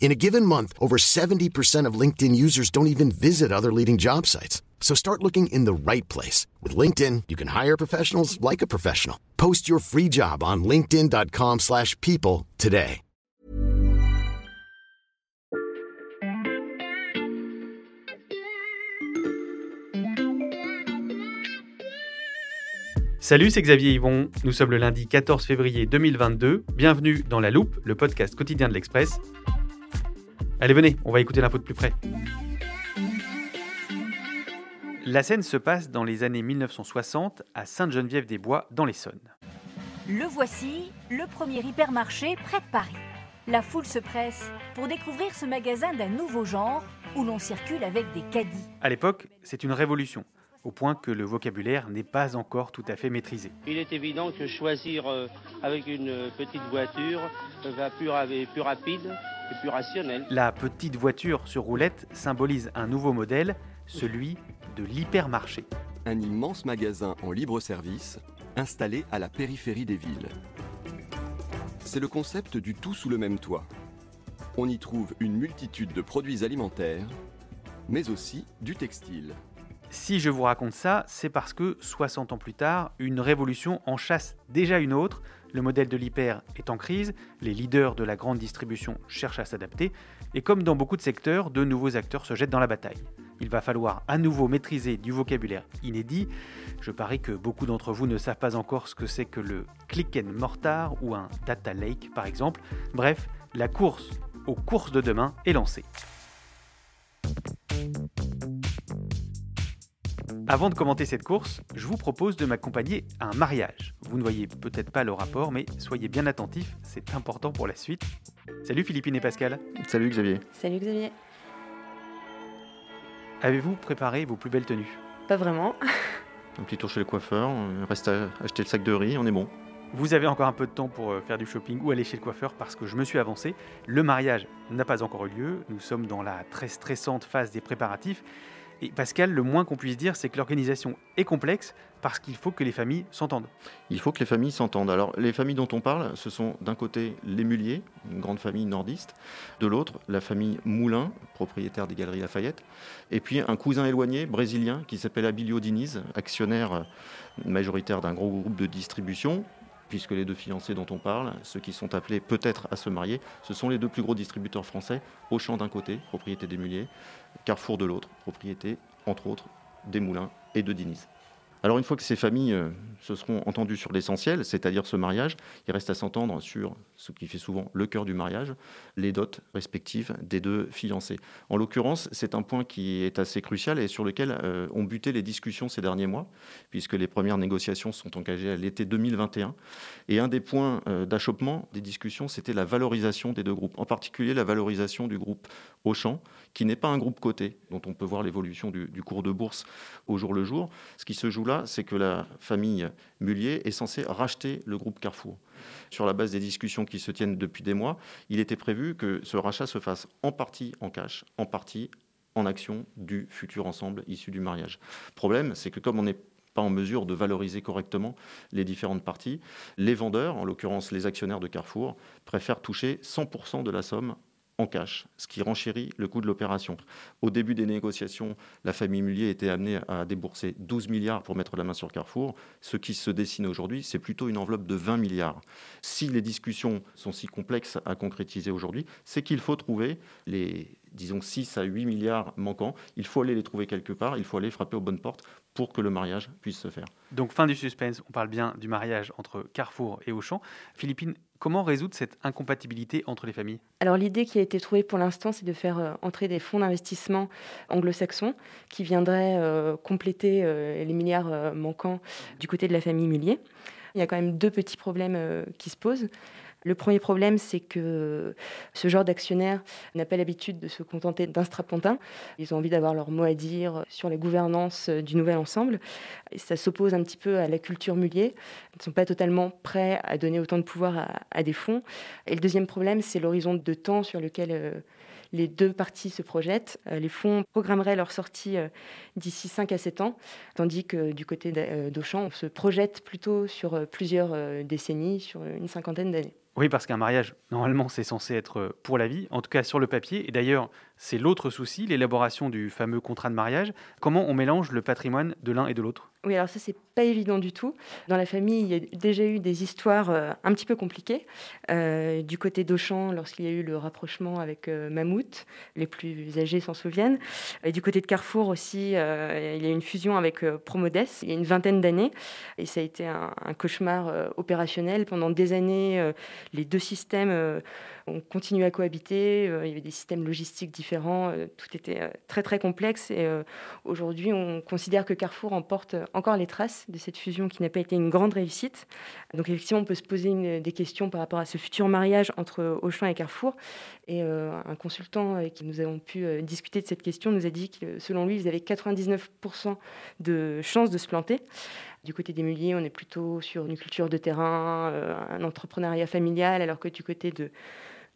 In a given month, over 70% of LinkedIn users don't even visit other leading job sites. So start looking in the right place. With LinkedIn, you can hire professionals like a professional. Post your free job on linkedin.com slash people today. Salut, c'est Xavier Yvon. Nous sommes le lundi 14 février 2022. Bienvenue dans La Loupe, le podcast quotidien de l'Express. Allez, venez, on va écouter l'info de plus près. La scène se passe dans les années 1960 à Sainte-Geneviève-des-Bois, dans l'Essonne. Le voici, le premier hypermarché près de Paris. La foule se presse pour découvrir ce magasin d'un nouveau genre où l'on circule avec des caddies. À l'époque, c'est une révolution, au point que le vocabulaire n'est pas encore tout à fait maîtrisé. Il est évident que choisir euh, avec une petite voiture euh, va plus, ra- plus rapide et plus rationnel. La petite voiture sur roulette symbolise un nouveau modèle, celui de l'hypermarché. un immense magasin en libre service installé à la périphérie des villes. C'est le concept du tout sous le même toit. On y trouve une multitude de produits alimentaires, mais aussi du textile. Si je vous raconte ça, c'est parce que 60 ans plus tard, une révolution en chasse déjà une autre. Le modèle de l'hyper est en crise, les leaders de la grande distribution cherchent à s'adapter, et comme dans beaucoup de secteurs, de nouveaux acteurs se jettent dans la bataille. Il va falloir à nouveau maîtriser du vocabulaire inédit. Je parie que beaucoup d'entre vous ne savent pas encore ce que c'est que le click and mortar ou un data lake par exemple. Bref, la course aux courses de demain est lancée. Avant de commenter cette course, je vous propose de m'accompagner à un mariage. Vous ne voyez peut-être pas le rapport, mais soyez bien attentifs, c'est important pour la suite. Salut Philippine et Pascal. Salut Xavier. Salut Xavier. Avez-vous préparé vos plus belles tenues? Pas vraiment. Un petit tour chez le coiffeur, il reste à acheter le sac de riz, on est bon. Vous avez encore un peu de temps pour euh, faire du shopping ou aller chez le coiffeur parce que je me suis avancé. Le mariage n'a pas encore eu lieu. Nous sommes dans la très stressante phase des préparatifs. Et Pascal, le moins qu'on puisse dire, c'est que l'organisation est complexe parce qu'il faut que les familles s'entendent. Il faut que les familles s'entendent. Alors, les familles dont on parle, ce sont d'un côté les Mulliers, une grande famille nordiste, de l'autre, la famille Moulin, propriétaire des Galeries Lafayette, et puis un cousin éloigné, brésilien, qui s'appelle Abilio Diniz, actionnaire euh, majoritaire d'un gros groupe de distribution, puisque les deux fiancés dont on parle, ceux qui sont appelés peut-être à se marier, ce sont les deux plus gros distributeurs français, Auchan d'un côté, propriété des Mulliers, Carrefour de l'autre, propriété, entre autres, des Moulins et de Diniz. Alors une fois que ces familles euh, se seront entendues sur l'essentiel, c'est-à-dire ce mariage, il reste à s'entendre sur ce qui fait souvent le cœur du mariage, les dots respectives des deux fiancés. En l'occurrence, c'est un point qui est assez crucial et sur lequel euh, ont buté les discussions ces derniers mois, puisque les premières négociations sont engagées à l'été 2021. Et un des points euh, d'achoppement des discussions, c'était la valorisation des deux groupes, en particulier la valorisation du groupe Auchan, qui n'est pas un groupe coté, dont on peut voir l'évolution du, du cours de bourse au jour le jour. Ce qui se joue c'est que la famille Mullier est censée racheter le groupe Carrefour. Sur la base des discussions qui se tiennent depuis des mois, il était prévu que ce rachat se fasse en partie en cash, en partie en action du futur ensemble issu du mariage. Problème, c'est que comme on n'est pas en mesure de valoriser correctement les différentes parties, les vendeurs, en l'occurrence les actionnaires de Carrefour, préfèrent toucher 100% de la somme en cash, ce qui renchérit le coût de l'opération. Au début des négociations, la famille Mullier était amenée à débourser 12 milliards pour mettre la main sur Carrefour. Ce qui se dessine aujourd'hui, c'est plutôt une enveloppe de 20 milliards. Si les discussions sont si complexes à concrétiser aujourd'hui, c'est qu'il faut trouver les disons 6 à 8 milliards manquants. Il faut aller les trouver quelque part, il faut aller frapper aux bonnes portes pour que le mariage puisse se faire. Donc fin du suspense, on parle bien du mariage entre Carrefour et Auchan. Philippine, comment résoudre cette incompatibilité entre les familles? Alors l'idée qui a été trouvée pour l'instant, c'est de faire euh, entrer des fonds d'investissement anglo-saxons qui viendraient euh, compléter euh, les milliards manquants du côté de la famille Mullier. Il y a quand même deux petits problèmes qui se posent. Le premier problème, c'est que ce genre d'actionnaire n'a pas l'habitude de se contenter d'un strapontin. Ils ont envie d'avoir leur mot à dire sur la gouvernance du nouvel ensemble. Ça s'oppose un petit peu à la culture mulier. Ils ne sont pas totalement prêts à donner autant de pouvoir à, des fonds. Et le deuxième problème, c'est l'horizon de temps sur lequel euh, les deux parties se projettent. Euh, les fonds programmeraient leur sortie euh, d'ici 5 à 7 ans, tandis que du côté d'Auchan, on se projette plutôt sur plusieurs décennies, sur une cinquantaine d'années. Oui, parce qu'un mariage, normalement, c'est censé être pour la vie, en tout cas sur le papier. Et d'ailleurs, c'est l'autre souci, l'élaboration du fameux contrat de mariage. Comment on mélange le patrimoine de l'un et de l'autre? Oui, alors ça, c'est pas évident du tout. Dans la famille, il y a déjà eu des histoires euh, un petit peu compliquées. Euh, du côté d'Auchan, lorsqu'il y a eu le rapprochement avec euh, Mammouth, les plus âgés s'en souviennent. Et du côté de Carrefour aussi, il y a eu une fusion avec Promodes il y a une vingtaine d'années. Et ça a été un cauchemar opérationnel. Pendant des années, les deux systèmes ont continué à cohabiter. il y avait des systèmes logistiques différents euh, tout était euh, très très complexe et euh, aujourd'hui on considère que Carrefour emporte encore les traces de cette fusion qui n'a pas été une grande réussite. Donc effectivement on peut se poser des questions par rapport à ce futur mariage entre Auchan et Carrefour et un consultant avec qui nous avons pu discuter de cette question nous a dit que selon lui ils avaient 99% de chances de se planter. Du côté des Mulliers, on est plutôt sur une culture de terrain, un entrepreneuriat familial, alors que du côté de,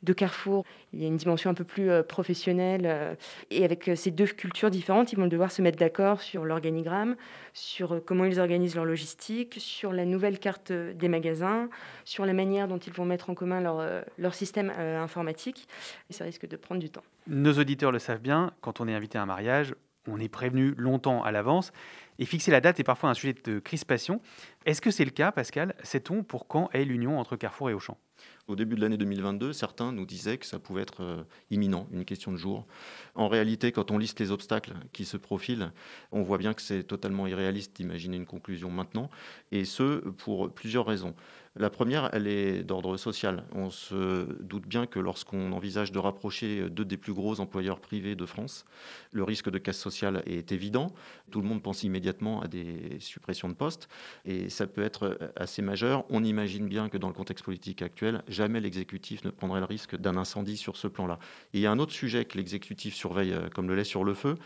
de Carrefour. Il y a une dimension un peu plus euh, professionnelle. Euh, et avec euh, ces deux cultures différentes, ils vont devoir se mettre d'accord sur l'organigramme, sur comment ils organisent leur logistique, sur la nouvelle carte des magasins, sur la manière dont ils vont mettre en commun leur, leur système informatique. Et ça risque de prendre du temps. Nos auditeurs le savent bien, quand on est invité à un mariage, on est prévenu longtemps à l'avance. Et fixer la date est parfois un sujet de crispation. Est-ce que c'est le cas, Pascal? Sait-on pour quand est l'union entre Carrefour et Auchan? Au début de l'année 2022, certains nous disaient que ça pouvait être euh, imminent, une question de jour. En réalité, quand on liste les obstacles qui se profilent, on voit bien que c'est totalement irréaliste d'imaginer une conclusion maintenant, et ce, pour plusieurs raisons. La première, elle est d'ordre social. On se doute bien que lorsqu'on envisage de rapprocher deux des plus gros employeurs privés de France, le risque de casse sociale est évident. Tout le monde pense immédiatement à des suppressions de postes et ça peut être assez majeur. On imagine bien que dans le contexte politique actuel, jamais l'exécutif ne prendrait le risque d'un incendie sur ce plan-là. il y a un autre sujet que l'exécutif surveille euh, comme le lait sur le feu,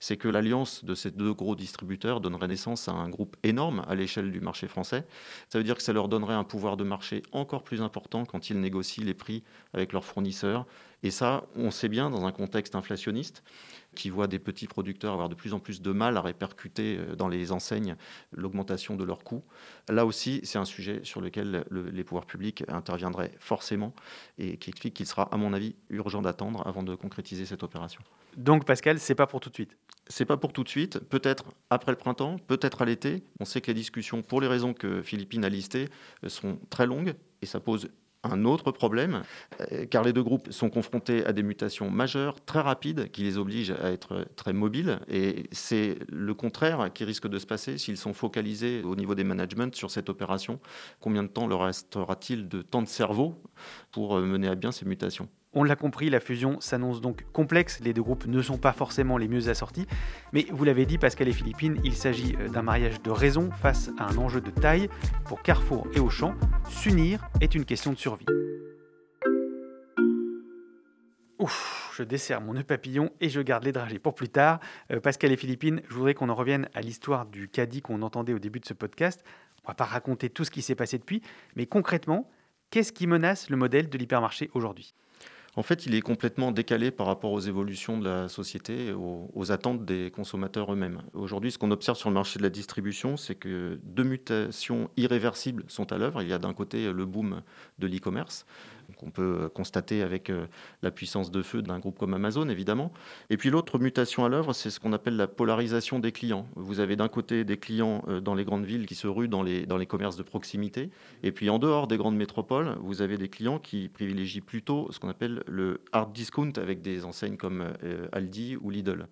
c'est que l'alliance de ces deux gros distributeurs donnerait naissance à un groupe énorme à l'échelle du marché français. Ça veut dire que ça leur donnerait un pouvoir de marché encore plus important quand ils négocient les prix avec leurs fournisseurs. Et ça, on sait bien, dans un contexte inflationniste, qui voit des petits producteurs avoir de plus en plus de mal à répercuter euh, dans les enseignes l'augmentation de leurs coûts. Là aussi, c'est un sujet sur lequel les pouvoirs publics interviendraient forcément et qui explique qu'il sera, à mon avis, urgent d'attendre avant de concrétiser cette opération. Donc Pascal, c'est pas pour tout de suite. C'est pas pour tout de suite. Peut-être après le printemps, peut-être à l'été. On sait que les discussions, pour les raisons que Philippine a listées, euh, sont très longues et ça pose un autre problème, euh, car les deux groupes sont confrontés à des mutations majeures, très rapides, qui les obligent à être très mobiles. Et c'est le contraire qui risque de se passer s'ils sont focalisés au niveau des managements sur cette opération. Combien de temps leur restera-t-il de temps de cerveau pour euh, mener à bien ces mutations? On l'a compris, la fusion s'annonce donc complexe, les deux groupes ne sont pas forcément les mieux assortis, mais vous l'avez dit Pascal et Philippine, il s'agit euh, d'un mariage de raison face à un enjeu de taille. Pour Carrefour et Auchan, s'unir est une question de survie. Ouf, je desserre mon nœud papillon et je garde les dragées pour plus tard. Euh, Pascal et Philippine, je voudrais qu'on en revienne à l'histoire du caddie qu'on entendait au début de ce podcast. On va pas raconter tout ce qui s'est passé depuis, mais concrètement, qu'est-ce qui menace le modèle de l'hypermarché aujourd'hui? En fait, il est complètement décalé par rapport aux évolutions de la société, aux, aux attentes des consommateurs eux-mêmes. Aujourd'hui, ce qu'on observe sur le marché de la distribution, c'est que deux mutations irréversibles sont à l'œuvre. Il y a d'un côté le boom de l'e-commerce, qu'on peut constater avec la puissance de feu d'un groupe comme Amazon, évidemment. Et puis l'autre mutation à l'œuvre, c'est ce qu'on appelle la polarisation des clients. Vous avez d'un côté des clients dans les grandes villes qui se ruent dans les, dans les commerces de proximité, et puis en dehors des grandes métropoles, vous avez des clients qui privilégient plutôt ce qu'on appelle le hard discount avec des enseignes comme Aldi ou Lidl.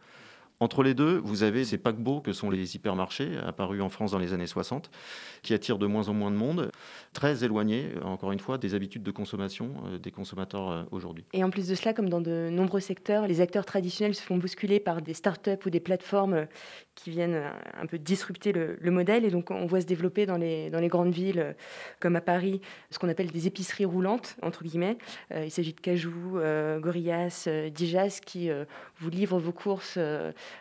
Entre les deux, vous avez ces paquebots que sont les hypermarchés, apparus en France dans les années 60, qui attirent de moins en moins de monde, très éloignés, encore une fois, des habitudes de consommation euh, des consommateurs euh, aujourd'hui. Et en plus de cela, comme dans de nombreux secteurs, les acteurs traditionnels se font bousculer par des start-up ou des plateformes qui viennent un peu disrupter le, modèle. Et donc, on voit se développer dans les, grandes villes, comme à Paris, ce qu'on appelle des épiceries roulantes, entre guillemets. Euh, il s'agit de Cajou, Gorillas, Dijas, qui vous livrent vos courses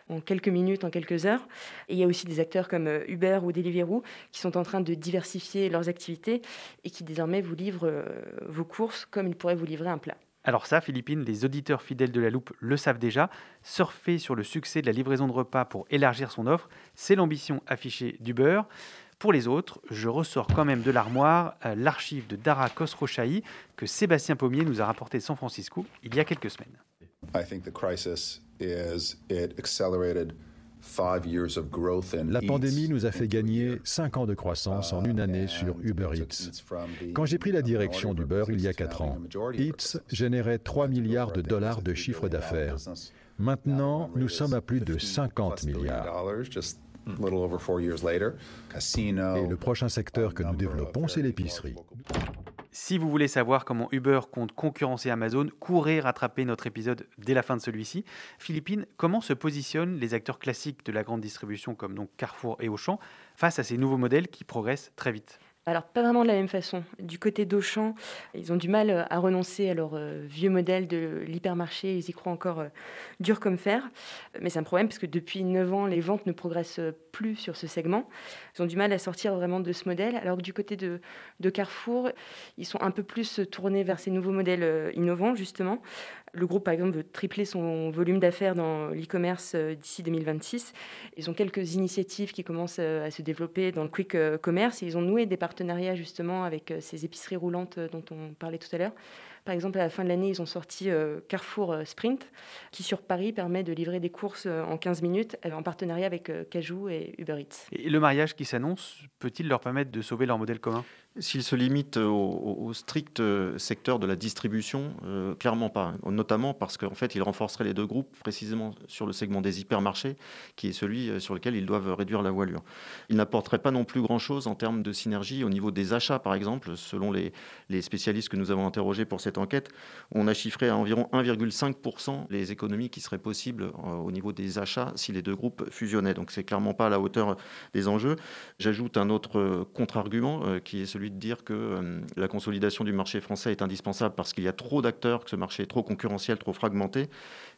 en quelques minutes, en quelques heures. Et il y a aussi des acteurs comme euh, Uber ou Deliveroo qui sont en train de diversifier leurs activités et qui désormais vous livrent euh, vos courses comme ils pourraient vous livrer un plat. Alors ça, Philippine, les auditeurs fidèles de la loupe le savent déjà. Surfer sur le succès de la livraison de repas pour élargir son offre, c'est l'ambition affichée d'Uber. Pour les autres, je ressors quand même de l'armoire euh, l'archive de Dara Khosrowshahi que Sébastien Pommier nous a rapporté de San Francisco il y a quelques semaines. La pandémie nous a fait gagner 5 ans de croissance en une année sur Uber Eats. Quand j'ai pris la direction d'Uber il y a 4 ans, Eats générait 3 milliards de dollars de chiffre d'affaires. Maintenant, nous sommes à plus de 50 milliards. Et le prochain secteur que nous développons, c'est l'épicerie. Si vous voulez savoir comment Uber compte concurrencer Amazon, courez rattraper notre épisode dès la fin de celui-ci. Philippine, comment se positionnent les acteurs classiques de la grande distribution comme donc Carrefour et Auchan face à ces nouveaux modèles qui progressent très vite? Alors, pas vraiment de la même façon. Du côté d'Auchan, ils ont du mal euh, à renoncer à leur euh, vieux modèle de l'hypermarché. Ils y croient encore euh, dur comme fer. Mais c'est un problème parce que depuis 9 ans, les ventes ne progressent plus sur ce segment. Ils ont du mal à sortir vraiment de ce modèle. Alors que du côté de, de Carrefour, ils sont un peu plus tournés vers ces nouveaux modèles innovants, justement. Le groupe, par exemple, veut tripler son volume d'affaires dans l'e-commerce euh, d'ici 2026. Ils ont quelques initiatives qui commencent euh, à se développer dans le quick euh, commerce. ils ont noué des partenariats justement avec ces épiceries roulantes dont on parlait tout à l'heure. Par exemple, à la fin de l'année, ils ont sorti Carrefour Sprint, qui sur Paris permet de livrer des courses en 15 minutes en partenariat avec Cajou et Uber Eats. Et le mariage qui s'annonce peut-il leur permettre de sauver leur modèle commun? S'il se limite au, strict euh, secteur de la distribution, euh, clairement pas. Notamment parce qu'en fait, il renforcerait les deux groupes précisément sur le segment des hypermarchés, qui est celui euh, sur lequel ils doivent réduire la voilure. Il n'apporterait pas non plus grand-chose en termes de synergie au niveau des achats, par exemple. Selon les, spécialistes que nous avons interrogés pour cette enquête, on a chiffré à environ 1,5% les économies qui seraient possibles au niveau des achats si les deux groupes fusionnaient. Donc c'est clairement pas à la hauteur des enjeux. J'ajoute un autre contre-argument qui est celui de dire que euh, la consolidation du marché français est indispensable parce qu'il y a trop d'acteurs, que ce marché est trop concurrentiel, trop fragmenté.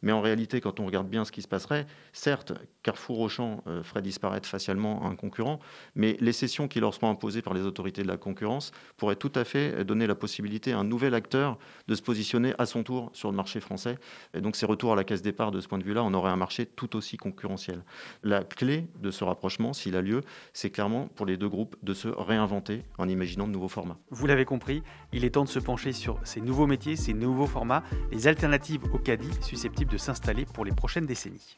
Mais en réalité, quand on regarde bien ce qui se passerait, certes, Carrefour Auchan euh, ferait disparaître facialement un concurrent, mais les cessions qui leur seront imposées par les autorités de la concurrence pourraient tout à fait donner la possibilité à un nouvel acteur de se positionner à son tour sur le marché français. Et donc, ces retours à la caisse départ de ce point de vue-là, on aurait un marché tout aussi concurrentiel. La clé de ce rapprochement, s'il a lieu, c'est clairement pour les deux groupes de se réinventer en imaginant de nouveaux formats. Vous l'avez compris, il est temps de se pencher sur ces nouveaux métiers, ces nouveaux formats, les alternatives au caddie susceptibles de s'installer pour les prochaines décennies.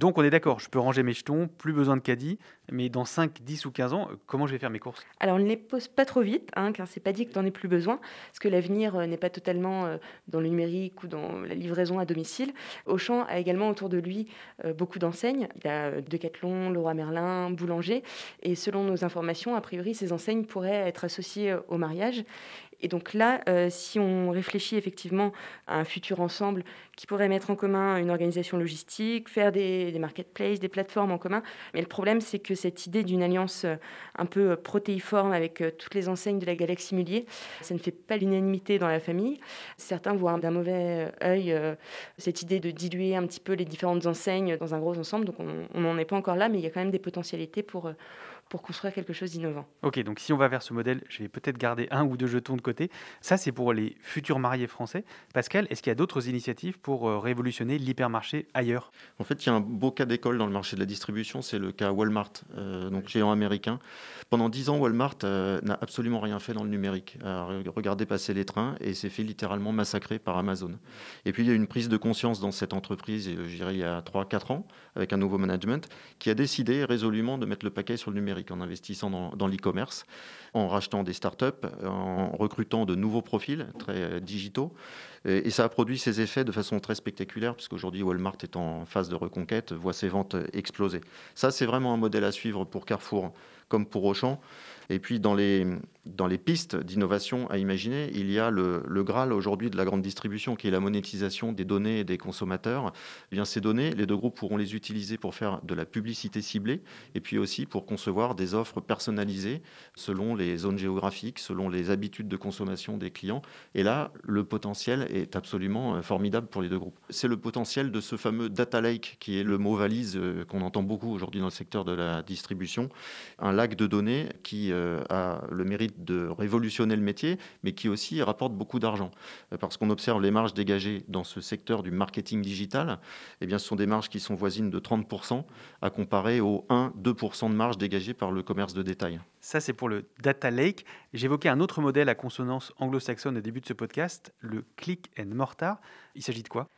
Donc on est d'accord, je peux ranger mes jetons, plus besoin de caddie, mais dans 5, 10 ou 15 ans, comment je vais faire mes courses? Alors on ne les pose pas trop vite, hein, car c'est pas dit que tu n'en aies plus besoin, parce que l'avenir euh, n'est pas totalement euh, dans le numérique ou dans la livraison à domicile. Auchan a également autour de lui euh, beaucoup d'enseignes. Il a Decathlon, Leroy Merlin, Boulanger, et selon nos informations, a priori, ces enseignes pourraient être associées au mariage. Et donc là, si on réfléchit effectivement à un futur ensemble qui pourrait mettre en commun une organisation logistique, faire des, marketplaces, des plateformes en commun, mais le problème c'est que cette idée d'une alliance un peu protéiforme avec toutes les enseignes de la galaxie Mullier, ça ne fait pas l'unanimité dans la famille. Certains voient d'un mauvais œil cette idée de diluer un petit peu les différentes enseignes dans un gros ensemble, donc on n'en est pas encore là, mais il y a quand même des potentialités pour pour construire quelque chose d'innovant. Ok, donc si on va vers ce modèle, je vais peut-être garder un ou deux jetons de côté. Ça, c'est pour les futurs mariés français. Pascal, est-ce qu'il y a d'autres initiatives pour euh, révolutionner l'hypermarché ailleurs? En fait, il y a un beau cas d'école dans le marché de la distribution, c'est le cas Walmart, euh, donc géant américain. Pendant dix ans, Walmart euh, n'a absolument rien fait dans le numérique. regardez passer les trains et s'est fait littéralement massacrer par Amazon. Et puis, il y a une prise de conscience dans cette entreprise, je dirais, il y a 3-4 ans, avec un nouveau management, qui a décidé résolument de mettre le paquet sur le numérique en investissant dans, l'e-commerce, en rachetant des startups, en recrutant de nouveaux profils très euh, digitaux. Et, ça a produit ses effets de façon très spectaculaire, puisqu'aujourd'hui Walmart est en phase de reconquête, voit ses ventes exploser. Ça, c'est vraiment un modèle à suivre pour Carrefour comme pour Auchan. Et puis dans les, dans les pistes d'innovation à imaginer, il y a le, le Graal aujourd'hui de la grande distribution, qui est la monétisation des données des consommateurs. Eh ces données, les deux groupes pourront les utiliser pour faire de la publicité ciblée, et puis aussi pour concevoir des offres personnalisées selon les zones géographiques, selon les habitudes de consommation des clients. Et là, le potentiel est absolument euh, formidable pour les deux groupes. C'est le potentiel de ce fameux data lake, qui est le mot valise euh, qu'on entend beaucoup aujourd'hui dans le secteur de la distribution, un lac de données qui euh, a le mérite de révolutionner le métier, mais qui aussi rapporte beaucoup d'argent. Euh, parce qu'on observe les marges dégagées dans ce secteur du marketing digital, eh bien, ce sont des marges qui sont voisines de 30% à comparer aux 1-2% de marge dégagées par le commerce de détail. Ça, c'est pour le data lake. J'évoquais un autre modèle à consonance anglo-saxonne au début de ce podcast, le click and mortar. Il s'agit de quoi?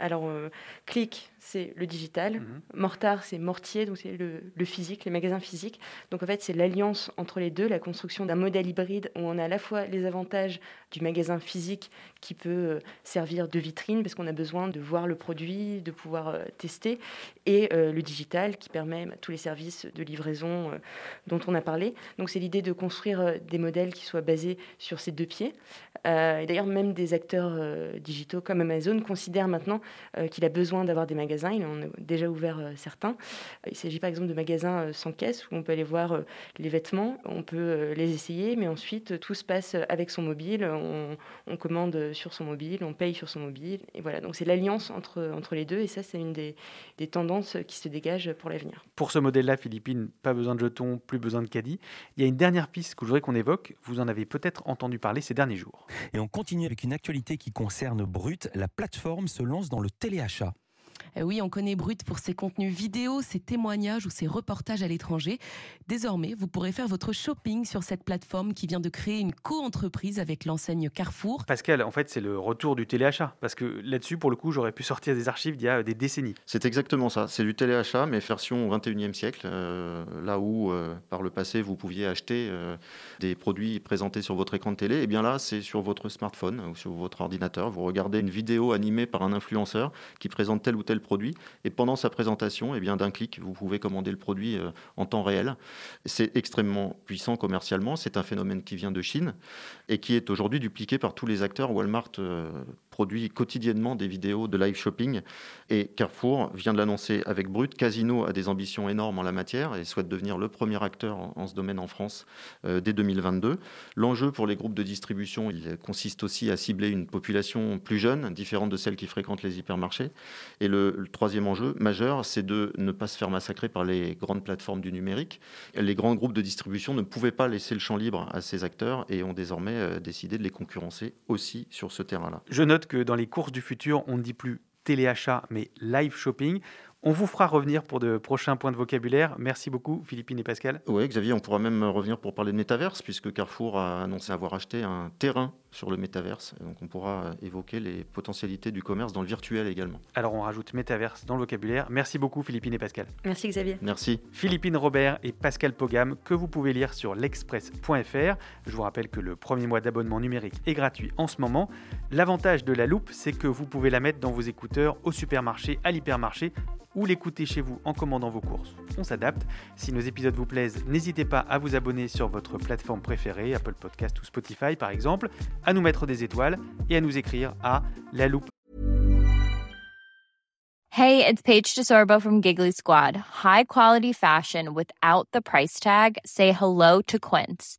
Alors, euh, click, c'est le digital. Mhm. Mortar, c'est mortier, donc c'est le, physique, les magasins physiques. Donc, en fait, c'est l'alliance entre les deux, la construction d'un modèle hybride où on a à la fois les avantages du magasin physique qui peut euh, servir de vitrine parce qu'on a besoin de voir le produit, de pouvoir euh, tester, et le digital qui permet bah, tous les services de livraison dont on a parlé. Donc, c'est l'idée de construire des modèles qui soient basés sur ces deux pieds. et d'ailleurs, même des acteurs digitaux comme Amazon considèrent maintenant euh, qu'il a besoin d'avoir des magasins. Il en a déjà ouvert euh, certains. Il s'agit par exemple de magasins euh, sans caisse où on peut aller voir les vêtements, on peut les essayer, mais ensuite tout se passe avec son mobile. On, commande sur son mobile, on paye sur son mobile. Et voilà, donc c'est l'alliance entre, entre les deux. Et ça, c'est une des, des tendances qui se dégagent pour l'avenir. Pour ce modèle-là, Philippine, pas besoin de jetons, plus besoin de caddie. Il y a une dernière piste que je voudrais qu'on évoque. Vous en avez peut-être entendu parler ces derniers jours. Et on continue avec une actualité qui concerne Brut. La plateforme se lance dans le téléachat. Euh, oui, on connaît Brut pour ses contenus vidéo, ses témoignages ou ses reportages à l'étranger. Désormais, vous pourrez faire votre shopping sur cette plateforme qui vient de créer une co-entreprise avec l'enseigne Carrefour. Pascal, en fait, c'est le retour du téléachat. Parce que là-dessus, pour le coup, j'aurais pu sortir des archives d'il y a des décennies. C'est exactement ça. C'est du téléachat, mais version 21e siècle. Euh, là où, euh, par le passé, vous pouviez acheter des produits présentés sur votre écran de télé, et eh bien là, c'est sur votre smartphone ou sur votre ordinateur. Vous regardez une vidéo animée par un influenceur qui présente tel ou tel produit. Et pendant sa présentation, eh bien, d'un clic, vous pouvez commander le produit euh, en temps réel. C'est extrêmement puissant commercialement. C'est un phénomène qui vient de Chine et qui est aujourd'hui dupliqué par tous les acteurs. Walmart euh, produit quotidiennement des vidéos de live shopping et Carrefour vient de l'annoncer avec Brut. Casino a des ambitions énormes en la matière et souhaite devenir le premier acteur en, ce domaine en France euh, dès 2022. L'enjeu pour les groupes de distribution, il consiste aussi à cibler une population plus jeune, différente de celle qui fréquente les hypermarchés. Et le, troisième enjeu majeur, c'est de ne pas se faire massacrer par les grandes plateformes du numérique. Les grands groupes de distribution ne pouvaient pas laisser le champ libre à ces acteurs et ont désormais euh, décidé de les concurrencer aussi sur ce terrain-là. Que dans les courses du futur, on ne dit plus téléachat, mais live shopping. On vous fera revenir pour de prochains points de vocabulaire. Merci beaucoup, Philippine et Pascal. Oui, Xavier, on pourra même revenir pour parler de métaverse, puisque Carrefour a annoncé avoir acheté un terrain sur le métaverse. Donc on pourra évoquer les potentialités du commerce dans le virtuel également. Alors on rajoute métaverse dans le vocabulaire. Merci beaucoup, Philippine et Pascal. Merci, Xavier. Merci. Philippine Robert et Pascal Pogam, que vous pouvez lire sur l'express.fr. Je vous rappelle que le premier mois d'abonnement numérique est gratuit en ce moment. L'avantage de la loupe, c'est que vous pouvez la mettre dans vos écouteurs au supermarché, à l'hypermarché ou l'écouter chez vous en commandant vos courses. On s'adapte. Si nos épisodes vous plaisent, n'hésitez pas à vous abonner sur votre plateforme préférée, Apple Podcast ou Spotify par exemple, à nous mettre des étoiles et à nous écrire à la loupe. Hey, it's Paige DeSorbo from Giggly Squad. High quality fashion without the price tag. Say hello to Quince.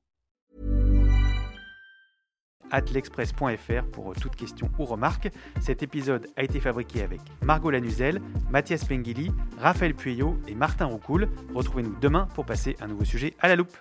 At l'express.fr pour toute question ou remarque. Cet épisode a été fabriqué avec Margot Lanuzel, Mathias Pengili, Raphaël Pueyo et Martin Roucoul. Retrouvez-nous demain pour passer un nouveau sujet à la loupe.